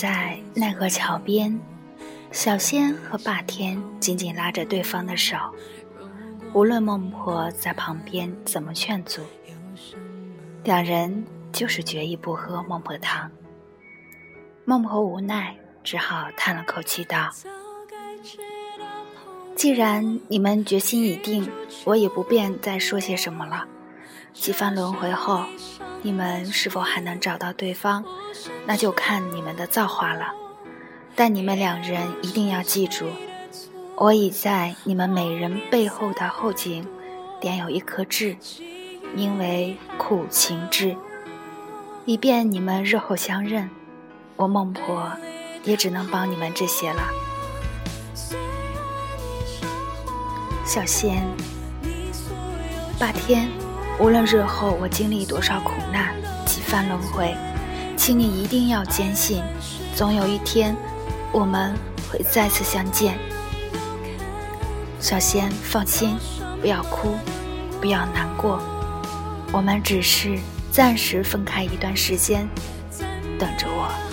在奈何桥边，小仙和霸天紧紧拉着对方的手，无论孟婆在旁边怎么劝阻，两人就是决意不喝孟婆汤。孟婆无奈，只好叹了口气道：“既然你们决心已定，我也不便再说些什么了。几番轮回后，你们是否还能找到对方，那就看你们的造化了。但你们两人一定要记住，我已在你们每人背后的后颈点有一颗痣，名为苦情痣，以便你们日后相认。我孟婆也只能帮你们这些了。小仙，霸天，无论日后我经历多少苦难，几番轮回，请你一定要坚信，总有一天，我们会再次相见。小仙，放心，不要哭，不要难过，我们只是暂时分开一段时间，等着我。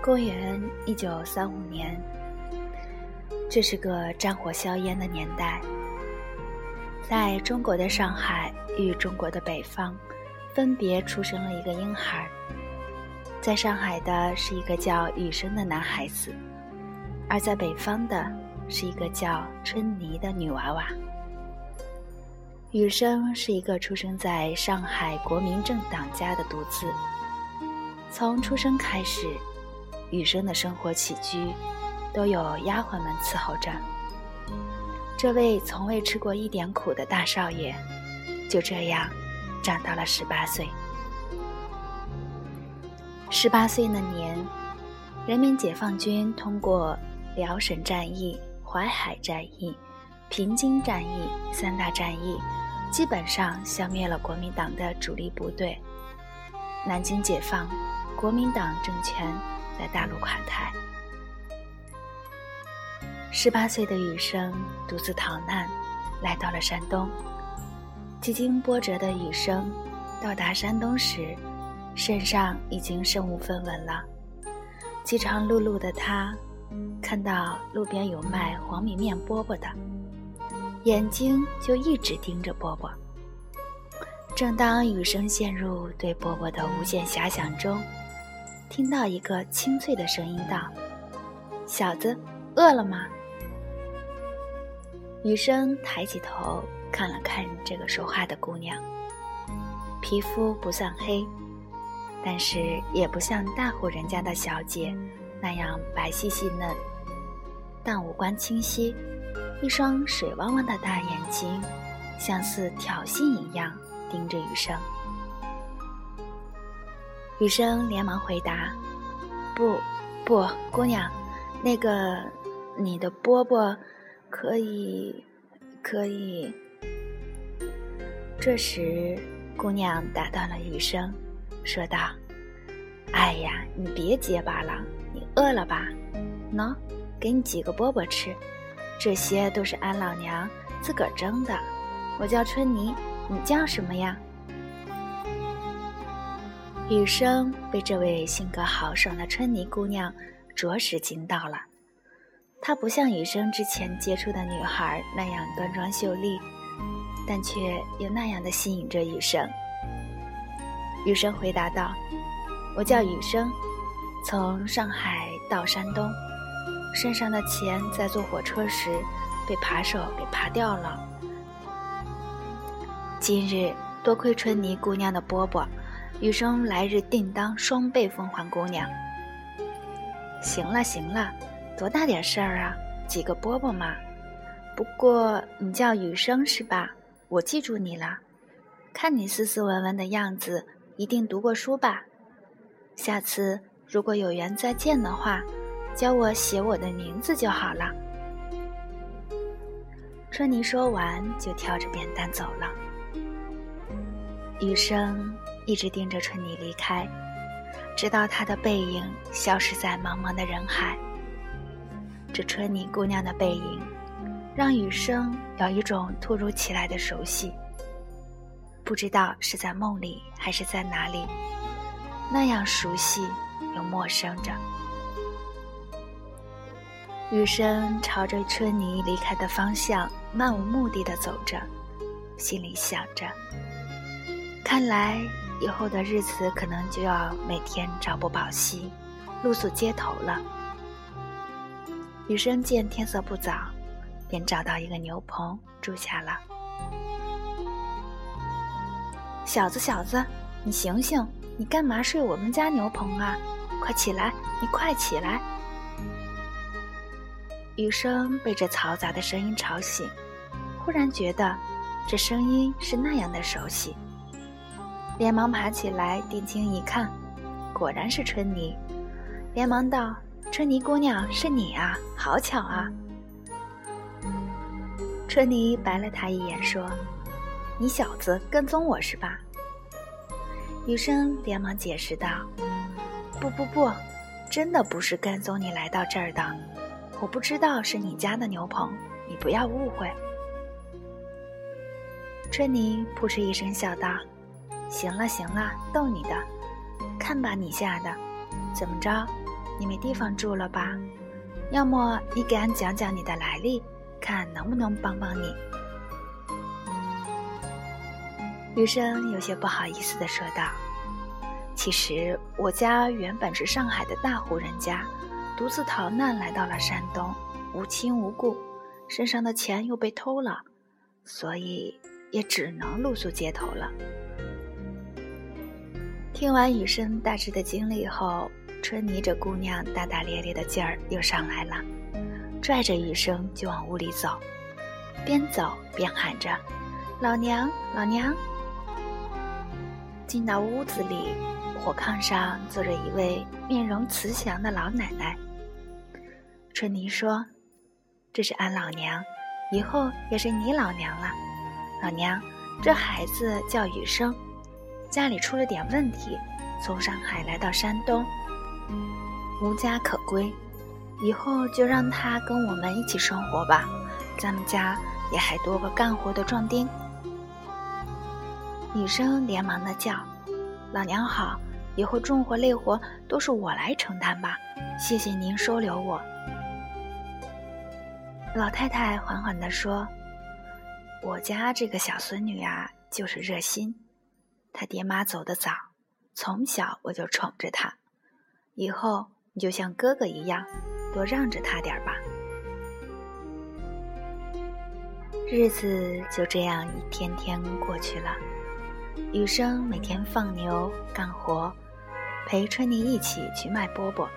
公元一九三五年，这是个战火硝烟的年代，在中国的上海与中国的北方，分别出生了一个婴孩。在上海的是一个叫雨生的男孩子，而在北方的是一个叫春妮的女娃娃。雨生是一个出生在上海国民政党家的独子，从出生开始。雨生的生活起居都有丫鬟们伺候着。这位从未吃过一点苦的大少爷，就这样长到了十八岁。十八岁那年，人民解放军通过辽沈战役、淮海战役、平津战役三大战役，基本上消灭了国民党的主力部队。南京解放，国民党政权。在大陆垮台，十八岁的雨生独自逃难，来到了山东。几经波折的雨生到达山东时，身上已经身无分文了。饥肠辘辘的他，看到路边有卖黄米面饽饽的，眼睛就一直盯着饽饽。正当雨生陷入对饽饽的无限遐想中，听到一个清脆的声音道：“小子，饿了吗？”雨生抬起头看了看这个说话的姑娘，皮肤不算黑，但是也不像大户人家的小姐那样白皙细嫩，但五官清晰，一双水汪汪的大眼睛，像似挑衅一样盯着雨生。雨生连忙回答：“不，不，姑娘，那个，你的饽饽，可以，可以。”这时，姑娘打断了雨生，说道：“哎呀，你别结巴了，你饿了吧？喏，给你几个饽饽吃，这些都是俺老娘自个儿蒸的。我叫春妮，你叫什么呀？”雨生被这位性格豪爽的春妮姑娘着实惊到了。她不像雨生之前接触的女孩那样端庄秀丽，但却又那样的吸引着雨生。雨生回答道：“我叫雨生，从上海到山东，身上的钱在坐火车时被扒手给扒掉了。今日多亏春泥姑娘的饽饽，雨生来日定当双倍奉还姑娘。”行了行了，多大点事儿啊，几个饽饽嘛。不过你叫雨生是吧？我记住你了，看你斯斯文文的样子。一定读过书吧？下次如果有缘再见的话，教我写我的名字就好了。春妮说完，就挑着扁担走了。雨生一直盯着春妮离开，直到她的背影消失在茫茫的人海。这春妮姑娘的背影，让雨生有一种突如其来的熟悉。不知道是在梦里还是在哪里，那样熟悉又陌生着。雨生朝着春泥离开的方向漫无目的的走着，心里想着：看来以后的日子可能就要每天朝不保夕，露宿街头了。雨生见天色不早，便找到一个牛棚住下了。小子，小子，你醒醒！你干嘛睡我们家牛棚啊？快起来！你快起来！雨生被这嘈杂的声音吵醒，忽然觉得这声音是那样的熟悉，连忙爬起来，定睛一看，果然是春妮，连忙道：“春妮姑娘，是你啊！好巧啊！”春妮白了他一眼，说。你小子跟踪我是吧？雨生连忙解释道：“不不不，真的不是跟踪你来到这儿的，我不知道是你家的牛棚，你不要误会。”春妮扑哧一声笑道：“行了行了，逗你的，看把你吓的，怎么着？你没地方住了吧？要么你给俺讲讲你的来历，看能不能帮帮你。”雨生有些不好意思地说道：“其实我家原本是上海的大户人家，独自逃难来到了山东，无亲无故，身上的钱又被偷了，所以也只能露宿街头了。”听完雨生大致的经历后，春妮这姑娘大大咧咧的劲儿又上来了，拽着雨生就往屋里走，边走边喊着：“老娘，老娘！”进到屋子里，火炕上坐着一位面容慈祥的老奶奶。春妮说：“这是俺老娘，以后也是你老娘了。老娘，这孩子叫雨生，家里出了点问题，从上海来到山东，无家可归，以后就让他跟我们一起生活吧。咱们家也还多个干活的壮丁。”女生连忙的叫：“老娘好，以后重活累活都是我来承担吧，谢谢您收留我。”老太太缓缓的说：“我家这个小孙女啊，就是热心，他爹妈走得早，从小我就宠着他，以后你就像哥哥一样，多让着他点吧。”日子就这样一天天过去了。雨生每天放牛干活，陪春妮一起去卖饽饽，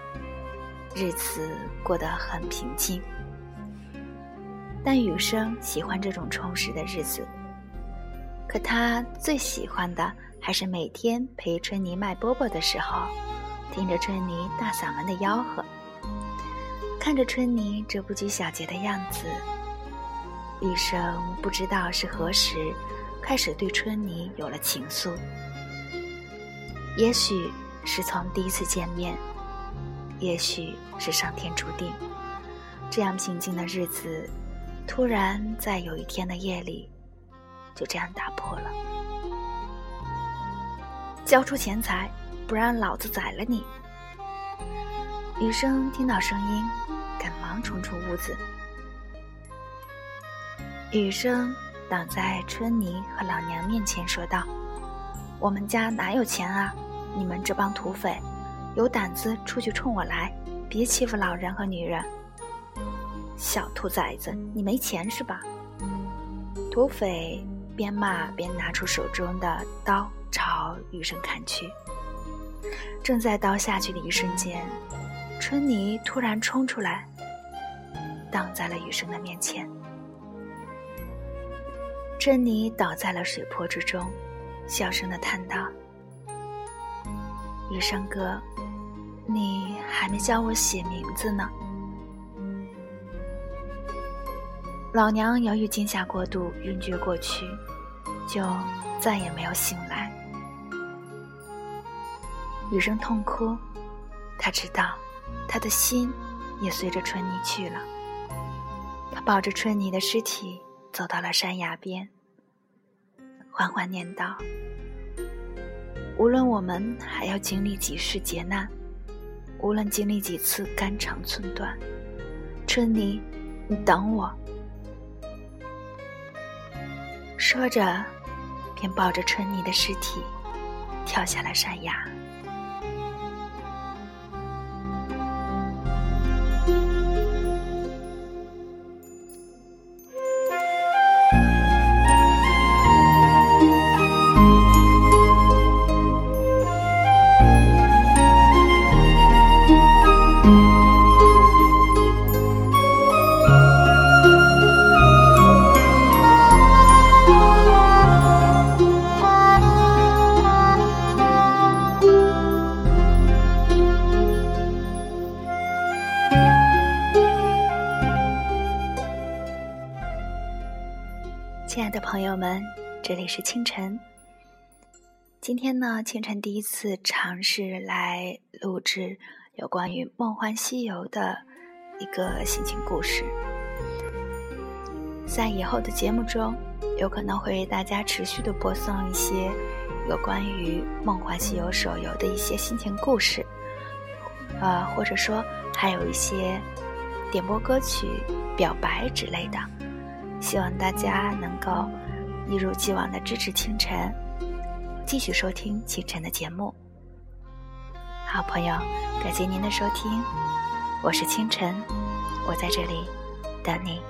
日子过得很平静。但雨生喜欢这种充实的日子，可他最喜欢的还是每天陪春妮卖饽饽的时候，听着春妮大嗓门的吆喝，看着春妮这不拘小节的样子，雨生不知道是何时。开始对春妮有了情愫，也许是从第一次见面，也许是上天注定，这样平静的日子，突然在有一天的夜里，就这样打破了。交出钱财，不然老子宰了你！雨生听到声音，赶忙冲出屋子。雨生挡在春妮和老娘面前，说道：“我们家哪有钱啊？你们这帮土匪，有胆子出去冲我来！别欺负老人和女人！小兔崽子，你没钱是吧？”土匪边骂边拿出手中的刀朝雨生砍去。正在刀下去的一瞬间，春妮突然冲出来，挡在了雨生的面前。春妮倒在了水泊之中，小声的叹道：“雨生哥，你还没教我写名字呢。”老娘由于惊吓过度晕厥过去，就再也没有醒来。雨生痛哭，他知道，他的心也随着春妮去了。他抱着春妮的尸体。走到了山崖边，缓缓念道：“无论我们还要经历几世劫难，无论经历几次肝肠寸断，春妮，你等我。”说着，便抱着春妮的尸体，跳下了山崖。亲爱的朋友们，这里是清晨。今天呢，清晨第一次尝试来录制有关于《梦幻西游》的一个心情故事。在以后的节目中，有可能会为大家持续的播送一些有关于《梦幻西游》手游的一些心情故事，呃，或者说还有一些点播歌曲、表白之类的。希望大家能够一如既往的支持清晨，继续收听清晨的节目。好朋友，感谢您的收听，我是清晨，我在这里等你。